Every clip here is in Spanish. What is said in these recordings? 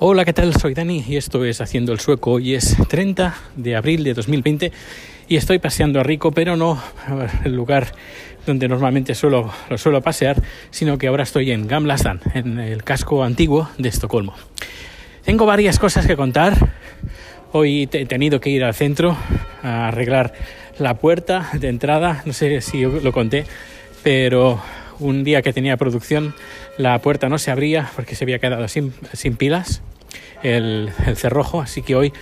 Hola, ¿qué tal? Soy Dani y esto es Haciendo el Sueco. Hoy es 30 de abril de 2020 y estoy paseando a Rico, pero no el lugar donde normalmente suelo, lo suelo pasear, sino que ahora estoy en Gamla Stan, en el casco antiguo de Estocolmo. Tengo varias cosas que contar. Hoy he tenido que ir al centro a arreglar la puerta de entrada, no sé si lo conté, pero un día que tenía producción la puerta no se abría porque se había quedado sin, pilas el, el, cerrojo, así que hoy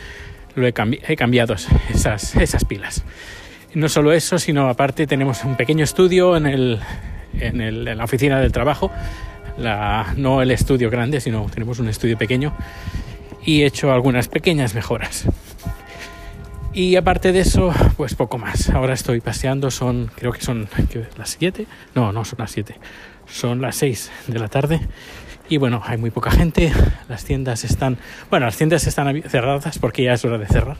lo he, cambi he cambiado esas, pilas. No solo eso, sino aparte tenemos un pequeño estudio en, la oficina del trabajo, no el estudio grande, sino tenemos un estudio pequeño y he hecho algunas pequeñas mejoras. Y aparte de eso, pues poco más. Ahora estoy paseando, son, creo que son las 7. No, no son las 7. Son las 6 de la tarde. Y bueno, hay muy poca gente. Las tiendas están, bueno, las tiendas están cerradas porque ya es hora de cerrar.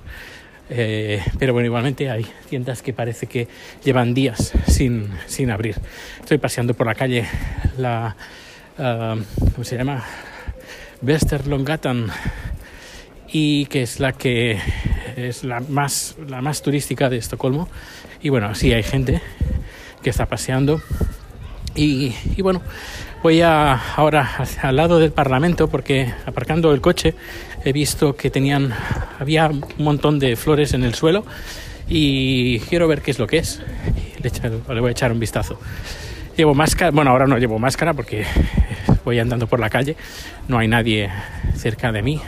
Eh, pero bueno, igualmente hay tiendas que parece que llevan días sin, sin abrir. Estoy paseando por la calle, la, uh, ¿cómo se llama? Westerlongatan y que es la que es la más, la más turística de Estocolmo. Y bueno, sí hay gente que está paseando. Y, y bueno, voy a, ahora al lado del Parlamento porque aparcando el coche he visto que tenían, había un montón de flores en el suelo y quiero ver qué es lo que es. Le, echar, le voy a echar un vistazo. Llevo máscara, bueno, ahora no llevo máscara porque voy andando por la calle, no hay nadie cerca de mí,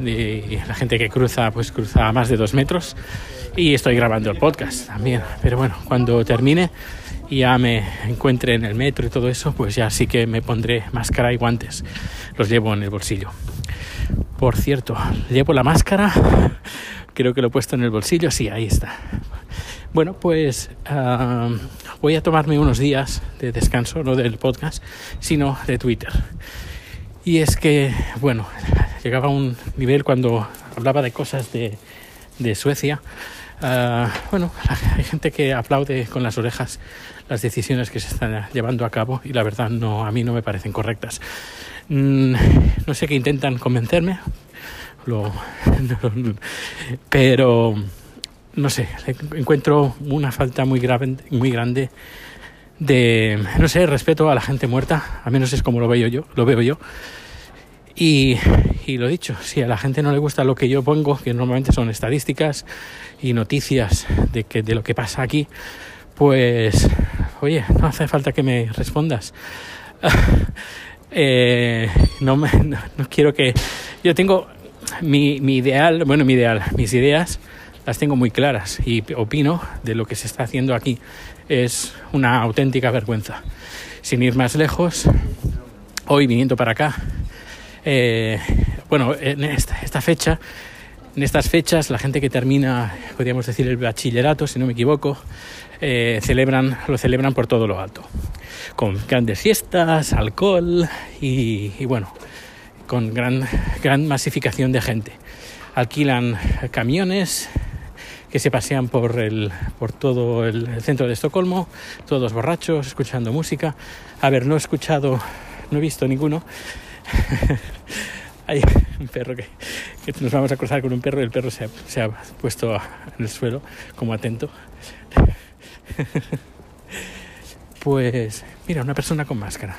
y la gente que cruza pues cruza más de dos metros. Y estoy grabando el podcast también. Pero bueno cuando termine y ya me encuentre en el metro y todo eso pues ya sí que me pondré máscara y guantes. Los llevo en el bolsillo. Por cierto llevo la máscara. Creo que lo he puesto en el bolsillo. Sí ahí está. Bueno pues uh, voy a tomarme unos días de descanso no del podcast sino de Twitter y es que bueno llegaba a un nivel cuando hablaba de cosas de, de Suecia. Uh, bueno, hay gente que aplaude con las orejas las decisiones que se están llevando a cabo y la verdad no, a mí no me parecen correctas. Mm, no sé qué intentan convencerme, pero no sé, encuentro una falta muy grave, muy grande de, no sé, respeto a la gente muerta, al menos es como lo veo yo, lo veo yo. Y, lo dicho, si a la gente no le gusta lo que yo pongo, que normalmente son estadísticas y noticias de, que, de lo que pasa aquí, pues, oye, no hace falta que me respondas. eh, no, me, no, quiero que... Yo tengo mi, mi ideal, bueno, mi ideal, mis ideas las tengo muy claras y opino de lo que se está haciendo aquí. Es una auténtica vergüenza. Sin ir más lejos, hoy viniendo para acá, eh, bueno, en esta, fecha, en estas fechas, la gente que termina, podríamos decir, el bachillerato, si no me equivoco, eh, celebran, lo celebran por todo lo alto, con grandes fiestas, alcohol y, y bueno, con gran, gran masificación de gente. Alquilan camiones que se pasean por, el, por todo el centro de Estocolmo, todos borrachos, escuchando música. A ver, no he escuchado, no he visto ninguno hay un perro que, nos vamos a cruzar con un perro y el perro se ha, se ha puesto en el suelo como atento. pues mira, una persona con máscara.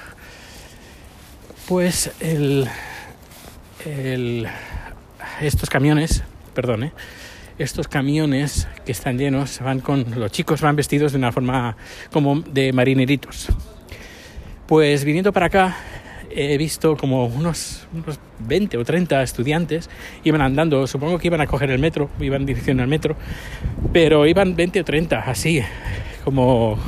Pues el, el, estos camiones, perdón, ¿eh? Estos camiones que están llenos van con los chicos van vestidos de una forma como de marineritos. Pues viniendo para acá he visto como unos, unos 20 o 30 estudiantes iban andando, supongo que iban a coger el metro, iban en dirección al metro, pero iban 20 o 30 así, como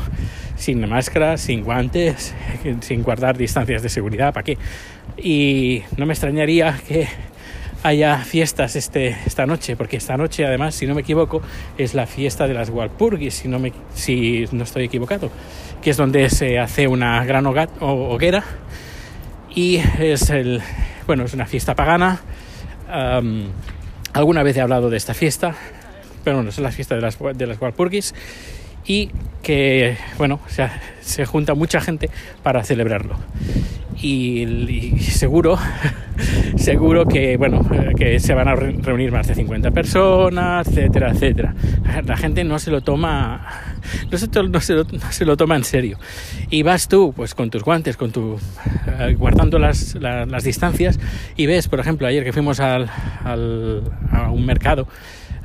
sin máscara, sin guantes, sin guardar distancias de seguridad, ¿para qué? Y no me extrañaría que haya fiestas este, esta noche, porque esta noche además, si no me equivoco, es la fiesta de las Walpurgis, si no, me, si no estoy equivocado, que es donde se hace una gran hoguera. Y es el bueno es una fiesta pagana. Alguna vez he hablado de esta fiesta pero bueno es la fiesta de las de las Walpurgis y que bueno se junta mucha gente para celebrarlo. Y, seguro, seguro que, bueno, que se van a reunir más de 50 personas, etcétera, etcétera. La gente no se lo toma, no se, no lo, no se lo toma en serio. Y vas tú, pues con tus guantes, con tu, eh, guardando las, las, distancias y ves, por ejemplo, ayer que fuimos al, al, a un mercado,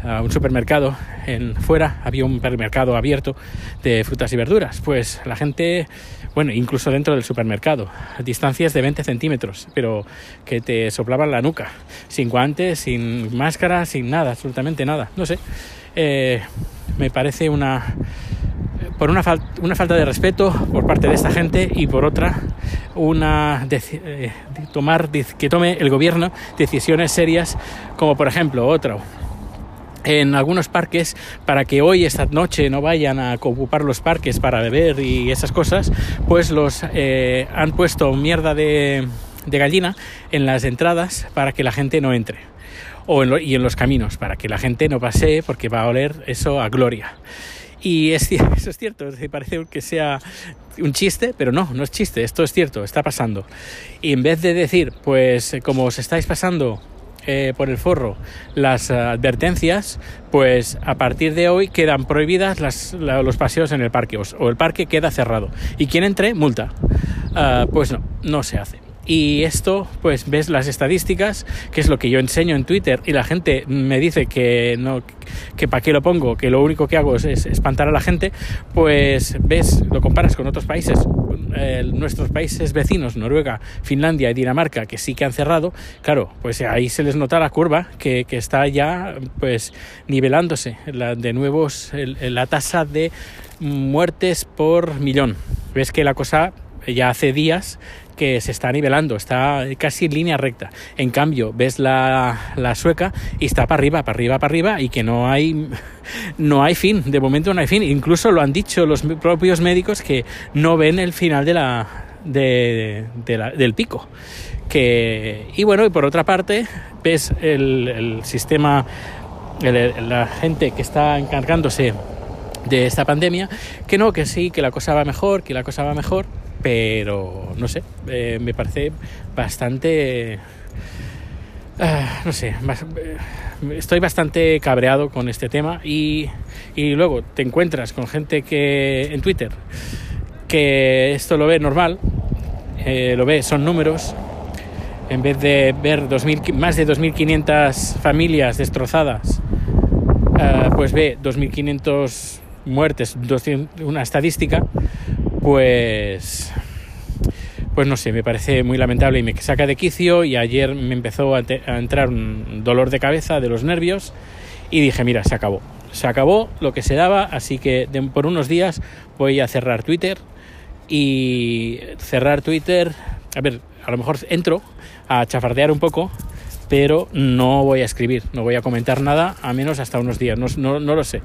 a un supermercado fuera había un supermercado abierto de frutas y verduras. Pues la gente bueno incluso dentro del supermercado distancias de 20 centímetros pero que te soplaban la nuca sin guantes sin máscara sin nada absolutamente nada no sé. Eh, me parece una por una, una, falta de respeto por parte de esta gente y por otra una eh, tomar que tome el gobierno decisiones serias como por ejemplo otra en algunos parques para que hoy esta noche no vayan a ocupar los parques para beber y esas cosas pues los eh, han puesto mierda de, de, gallina en las entradas para que la gente no entre o en y en los caminos para que la gente no pase porque va a oler eso a gloria y es, eso es cierto, parece que sea un chiste, pero no, no es chiste, esto es cierto, está pasando. Y en vez de decir, pues como os estáis pasando eh, por el forro las advertencias, pues a partir de hoy quedan prohibidas las, los paseos en el parque o, el parque queda cerrado. Y quien entre, multa. Ah, pues no, no se hace. Y esto, pues ves las estadísticas, que es lo que yo enseño en Twitter, y la gente me dice que no, que para qué lo pongo, que lo único que hago es, espantar a la gente, pues ves, lo comparas con otros países, eh, nuestros países vecinos, Noruega, Finlandia y Dinamarca, que sí que han cerrado, claro, pues ahí se les nota la curva que, que está ya pues nivelándose, de nuevo la tasa de muertes por millón. Ves que la cosa ya hace días que se está nivelando, está casi en línea recta. En cambio, ves la, la sueca y está para arriba, para arriba, para arriba y que no hay, no hay fin, de momento no hay fin. Incluso lo han dicho los propios médicos que no ven el final de la, de, del pico. Que, y bueno, y por otra parte, ves el, el sistema, la gente que está encargándose de esta pandemia, que no, que sí, que la cosa va mejor, que la cosa va mejor, pero no sé, eh, me parece bastante... Ah, no sé, eh, estoy bastante cabreado con este tema y, y luego te encuentras con gente que en Twitter que esto lo ve normal, eh, lo ve, son números, en vez de ver 2000, más de 2.500 familias destrozadas, pues ve 2.500 muertes, una estadística, pues pues no sé, me parece muy lamentable y me saca de quicio y ayer me empezó a, entrar un dolor de cabeza de los nervios y dije, mira, se acabó. Se acabó lo que se daba, así que por unos días voy a cerrar Twitter y cerrar Twitter, a ver, a lo mejor entro a chafardear un poco, pero no voy a escribir, no voy a comentar nada, a menos hasta unos días, no, no, no lo sé.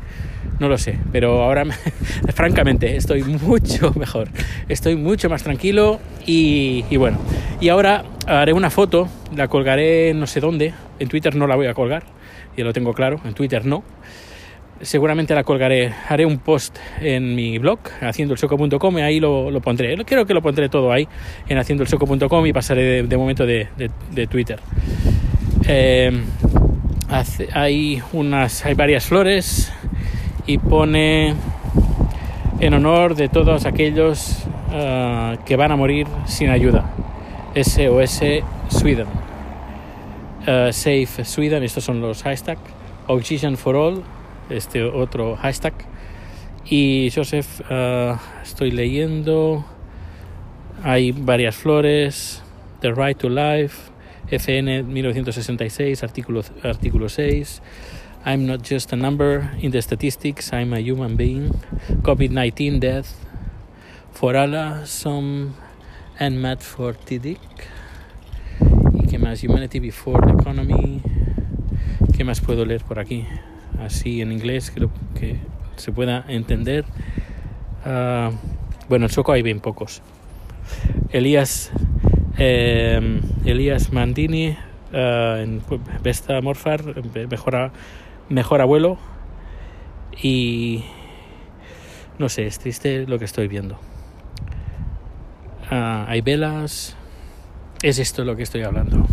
No lo sé, pero ahora francamente estoy mucho mejor, estoy mucho más tranquilo y, bueno, y ahora haré una foto, la colgaré no sé dónde, en Twitter no la voy a colgar, ya lo tengo claro, en Twitter no. Seguramente la colgaré, haré un post en mi blog, haciendoelsoco.com, y ahí lo, lo, pondré. Creo que lo pondré todo ahí, en haciendoelsoco.com, y pasaré de, momento de, de, Twitter. Eh, hay, unas, hay varias flores, y pone en honor de todos aquellos uh, que van a morir sin ayuda. SOS Sweden. Uh, Safe Sweden, estos son los hashtags. Oxygen for All, este otro hashtag. Y Joseph, uh, estoy leyendo. Hay varias flores. The Right to Life. FN 1966, artículo, artículo 6. I'm not just a number in the statistics, I'm a human being. COVID 19 death for Allah, some and mad for TDIC. ¿Y qué más? Humanity before the economy. ¿Qué más puedo leer por aquí? Así en inglés, creo que se pueda entender. Uh, bueno, en Soco hay bien pocos. Elías, eh, Elías Mandini uh, en Vesta Morfar mejora mejor abuelo y no sé, es triste lo que estoy viendo. Ah, hay velas, es esto lo que estoy hablando.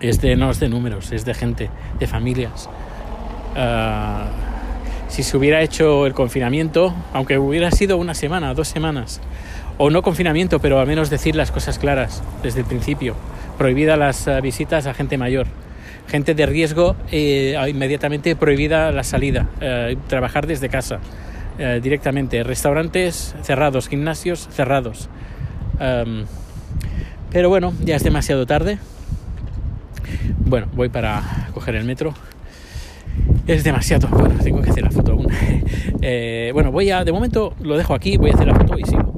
Es de, no es de números, es de gente, de familias. Ah, si se hubiera hecho el confinamiento, aunque hubiera sido una semana, dos semanas, o no confinamiento, pero al menos decir las cosas claras desde el principio, prohibida las ah, visitas a gente mayor, gente de riesgo, eh, inmediatamente prohibida la salida, eh, trabajar desde casa eh, directamente, restaurantes cerrados, gimnasios cerrados. pero bueno, ya es demasiado tarde. Bueno, voy para coger el metro. Es demasiado. Bueno, tengo que hacer la foto aún. bueno, voy a. De momento lo dejo aquí, voy a hacer la foto y sigo.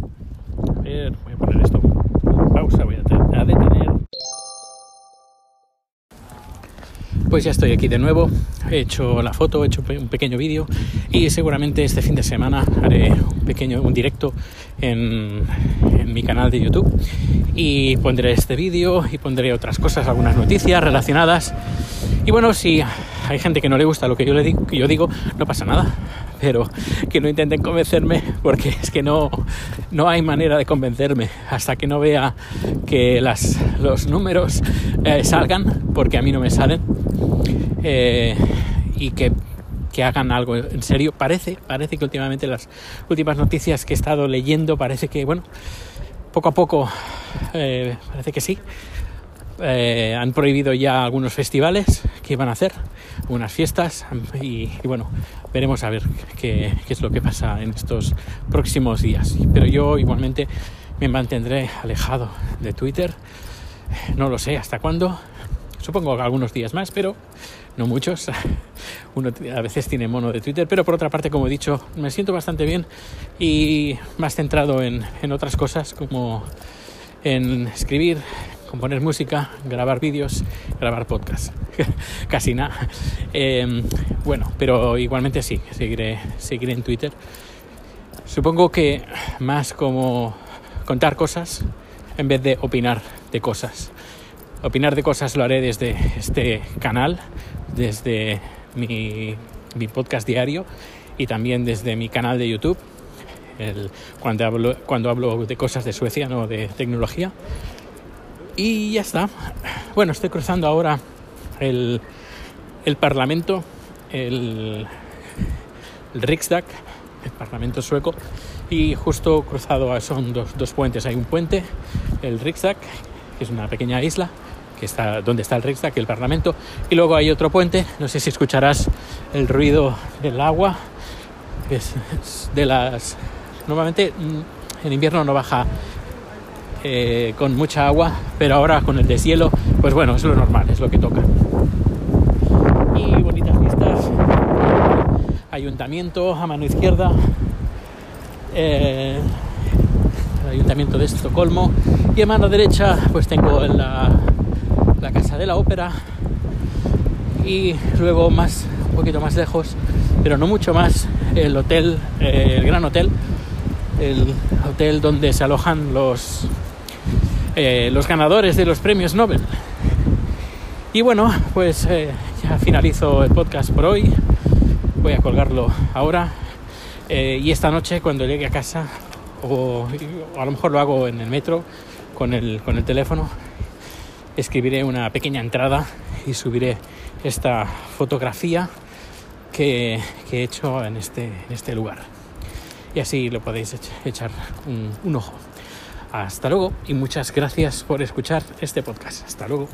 Pues ya estoy aquí de nuevo, he hecho la foto, he hecho un pequeño vídeo y seguramente este fin de semana haré un pequeño un directo en, mi canal de YouTube y pondré este vídeo y pondré otras cosas, algunas noticias relacionadas. Y bueno, si hay gente que no le gusta lo que yo le que yo digo, no pasa nada, pero que no intenten convencerme porque es que no, no hay manera de convencerme hasta que no vea que los números eh, salgan, porque a mí no me salen eh, y que, hagan algo en serio. Parece, parece que últimamente las últimas noticias que he estado leyendo parece que, bueno, poco a poco eh, parece que sí. Eh, han prohibido ya algunos festivales que iban a hacer, unas fiestas y, bueno, veremos a ver qué, es lo que pasa en estos próximos días. Pero yo igualmente me mantendré alejado de Twitter, no lo sé hasta cuándo, Supongo que algunos días más, pero no muchos. Uno a veces tiene mono de Twitter, pero por otra parte, como he dicho, me siento bastante bien y más centrado en, otras cosas como en escribir, componer música, grabar vídeos, grabar podcasts. Casi nada. Em, bueno, pero igualmente sí, seguiré, seguiré en Twitter. Supongo que más como contar cosas en vez de opinar de cosas. Opinar de cosas lo haré desde este canal, desde mi, podcast diario y también desde mi canal de YouTube, cuando, hablo, cuando hablo de cosas de Suecia, no de tecnología. Y ya está. Bueno, estoy cruzando ahora el, Parlamento, el, el Riksdag, el Parlamento sueco, y justo cruzado son dos, dos puentes. Hay un puente, el Riksdag, que es una pequeña isla, está donde está el Riksdag, el Parlamento, y luego hay otro puente, no sé si escucharás el ruido del agua, es, de las... Normalmente mm, en invierno no baja eh, con mucha agua, pero ahora con el deshielo, pues bueno, es lo normal, es lo que toca. Y bonitas vistas, ayuntamiento a mano izquierda, eh, el ayuntamiento de Estocolmo, y a mano derecha pues tengo la Casa de la Ópera. Y luego más, un poquito más lejos, pero no mucho más, el hotel, eh, el Gran Hotel, el hotel donde se alojan los, eh, los ganadores de los premios Nobel. Y bueno, pues eh, ya finalizo el podcast por hoy, voy a colgarlo ahora y esta noche cuando llegue a casa o, a lo mejor lo hago en el metro con el, con el teléfono escribiré una pequeña entrada y subiré esta fotografía que, he hecho en este, en este lugar. Y así lo podéis echar un ojo. Hasta luego y muchas gracias por escuchar este podcast. Hasta luego.